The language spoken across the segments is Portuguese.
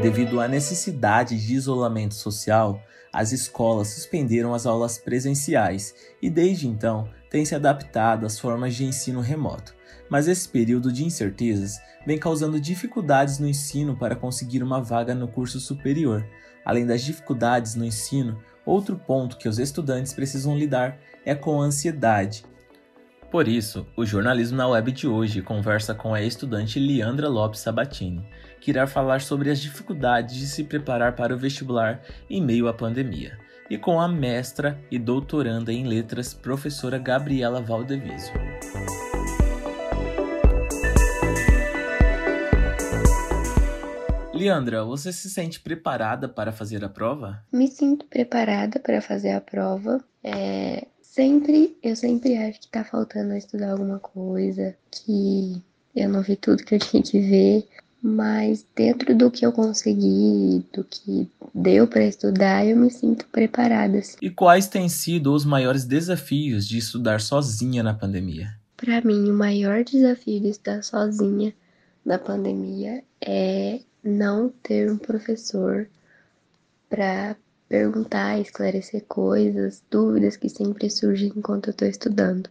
Devido à necessidade de isolamento social, as escolas suspenderam as aulas presenciais e desde então têm se adaptado às formas de ensino remoto. Mas esse período de incertezas vem causando dificuldades no ensino para conseguir uma vaga no curso superior. Além das dificuldades no ensino, outro ponto que os estudantes precisam lidar é com a ansiedade. Por isso, o Jornalismo na Web de hoje conversa com a estudante Leandra Lopes Sabatini, que irá falar sobre as dificuldades de se preparar para o vestibular em meio à pandemia, e com a mestra e doutoranda em letras, professora Gabriela Valdeviso. Leandra, você se sente preparada para fazer a prova? Me sinto preparada para fazer a prova. É, sempre, eu sempre acho que tá faltando estudar alguma coisa, que eu não vi tudo que eu tinha que ver, mas dentro do que eu consegui, do que deu para estudar, eu me sinto preparada. Assim. E quais têm sido os maiores desafios de estudar sozinha na pandemia? Para mim, o maior desafio de estudar sozinha na pandemia é não ter um professor para perguntar, esclarecer coisas, dúvidas que sempre surgem enquanto eu estou estudando.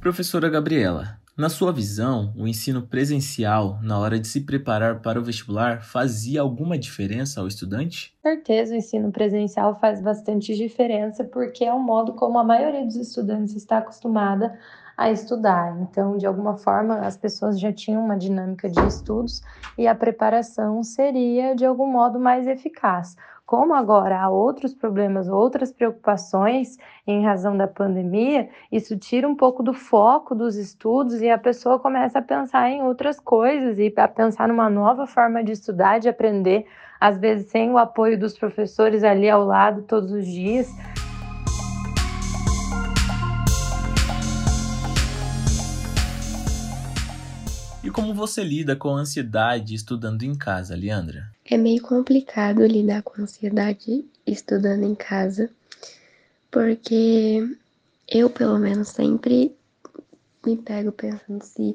Professora Gabriela, na sua visão, o ensino presencial, na hora de se preparar para o vestibular, fazia alguma diferença ao estudante? Com certeza, o ensino presencial faz bastante diferença, porque é o modo como a maioria dos estudantes está acostumada a estudar. Então, de alguma forma, as pessoas já tinham uma dinâmica de estudos e a preparação seria, de algum modo, mais eficaz. Como agora há outros problemas, outras preocupações em razão da pandemia, isso tira um pouco do foco dos estudos e a pessoa começa a pensar em outras coisas e a pensar numa nova forma de estudar, de aprender, às vezes sem o apoio dos professores ali ao lado todos os dias. Como você lida com a ansiedade estudando em casa, Leandra? É meio complicado lidar com a ansiedade estudando em casa, porque eu, pelo menos, sempre me pego pensando se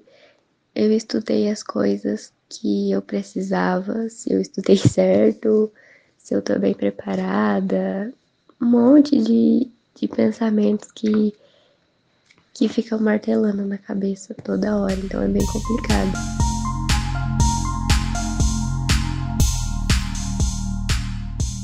eu estudei as coisas que eu precisava, se eu estudei certo, se eu tô bem preparada, um monte de, de pensamentos que que ficam martelando na cabeça toda hora, então é bem complicado.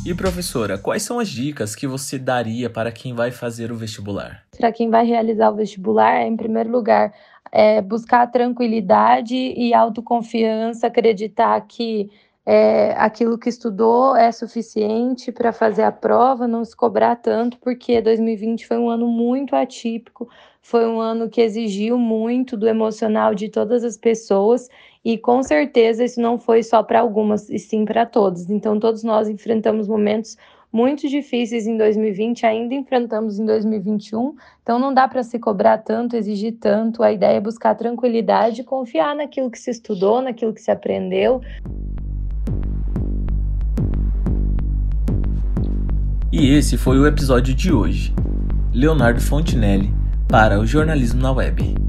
E professora, quais são as dicas que você daria para quem vai fazer o vestibular? Para quem vai realizar o vestibular, em primeiro lugar, é buscar tranquilidade e autoconfiança, acreditar que é, aquilo que estudou é suficiente para fazer a prova, não se cobrar tanto, porque 2020 foi um ano muito atípico, foi um ano que exigiu muito do emocional de todas as pessoas e com certeza isso não foi só para algumas, e sim para todos. Então, todos nós enfrentamos momentos muito difíceis em 2020, ainda enfrentamos em 2021, então não dá para se cobrar tanto, exigir tanto. A ideia é buscar tranquilidade e confiar naquilo que se estudou, naquilo que se aprendeu. E esse foi o episódio de hoje. Leonardo Fontinelli para o Jornalismo na Web.